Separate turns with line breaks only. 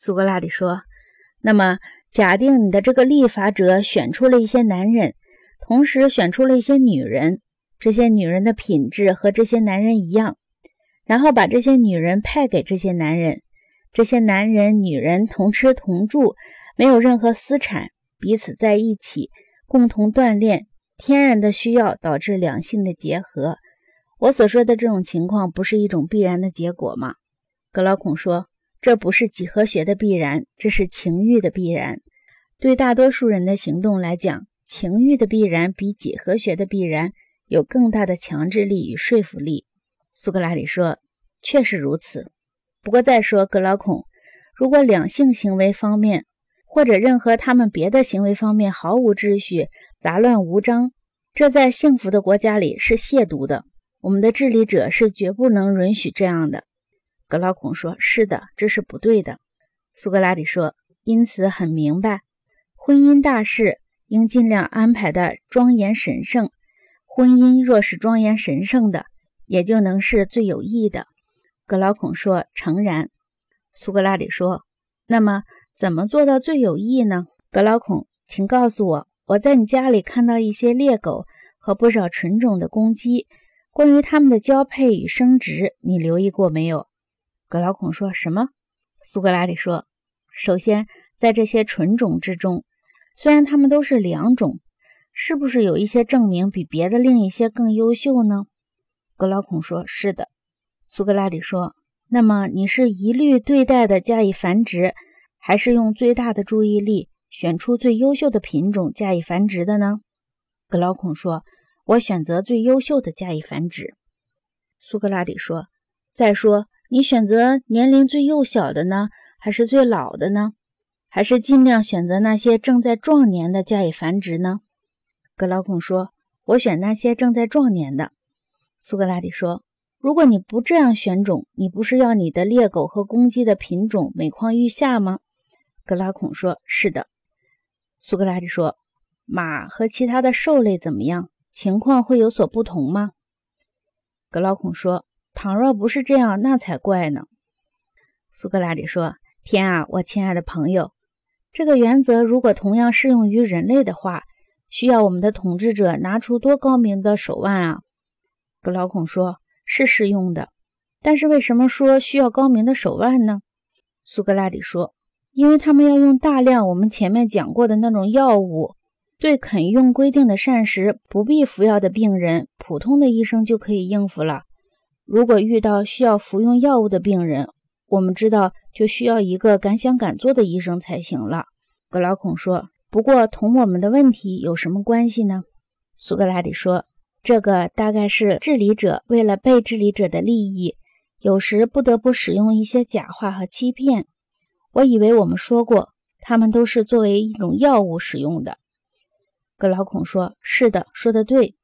苏格拉底说：“那么，假定你的这个立法者选出了一些男人，同时选出了一些女人，这些女人的品质和这些男人一样，然后把这些女人派给这些男人，这些男人、女人同吃同住，没有任何私产，彼此在一起，共同锻炼，天然的需要导致两性的结合。我所说的这种情况，不是一种必然的结果吗？”格劳孔说。这不是几何学的必然，这是情欲的必然。对大多数人的行动来讲，情欲的必然比几何学的必然有更大的强制力与说服力。苏格拉底说：“确实如此。不过再说，格劳孔，如果两性行为方面或者任何他们别的行为方面毫无秩序、杂乱无章，这在幸福的国家里是亵渎的。我们的治理者是绝不能允许这样的。”格劳孔说：“是的，这是不对的。”苏格拉底说：“因此很明白，婚姻大事应尽量安排的庄严神圣。婚姻若是庄严神圣的，也就能是最有益的。”格劳孔说：“诚然。”苏格拉底说：“那么怎么做到最有益呢？”格劳孔，请告诉我，我在你家里看到一些猎狗和不少纯种的公鸡，关于它们的交配与生殖，你留意过没有？格劳孔说什么？苏格拉底说：“首先，在这些纯种之中，虽然它们都是两种，是不是有一些证明比别的另一些更优秀呢？”格劳孔说：“是的。”苏格拉底说：“那么你是一律对待的加以繁殖，还是用最大的注意力选出最优秀的品种加以繁殖的呢？”格劳孔说：“我选择最优秀的加以繁殖。”苏格拉底说：“再说。”你选择年龄最幼小的呢，还是最老的呢？还是尽量选择那些正在壮年的加以繁殖呢？格劳孔说：“我选那些正在壮年的。”苏格拉底说：“如果你不这样选种，你不是要你的猎狗和公鸡的品种每况愈下吗？”格拉孔说：“是的。”苏格拉底说：“马和其他的兽类怎么样？情况会有所不同吗？”格劳孔说。倘若不是这样，那才怪呢。苏格拉底说：“天啊，我亲爱的朋友，这个原则如果同样适用于人类的话，需要我们的统治者拿出多高明的手腕啊！”格老孔说：“是适用的，但是为什么说需要高明的手腕呢？”苏格拉底说：“因为他们要用大量我们前面讲过的那种药物。对肯用规定的膳食、不必服药的病人，普通的医生就可以应付了。”如果遇到需要服用药物的病人，我们知道就需要一个敢想敢做的医生才行了。格劳孔说：“不过同我们的问题有什么关系呢？”苏格拉底说：“这个大概是治理者为了被治理者的利益，有时不得不使用一些假话和欺骗。我以为我们说过，他们都是作为一种药物使用的。”格劳孔说：“是的，说得对。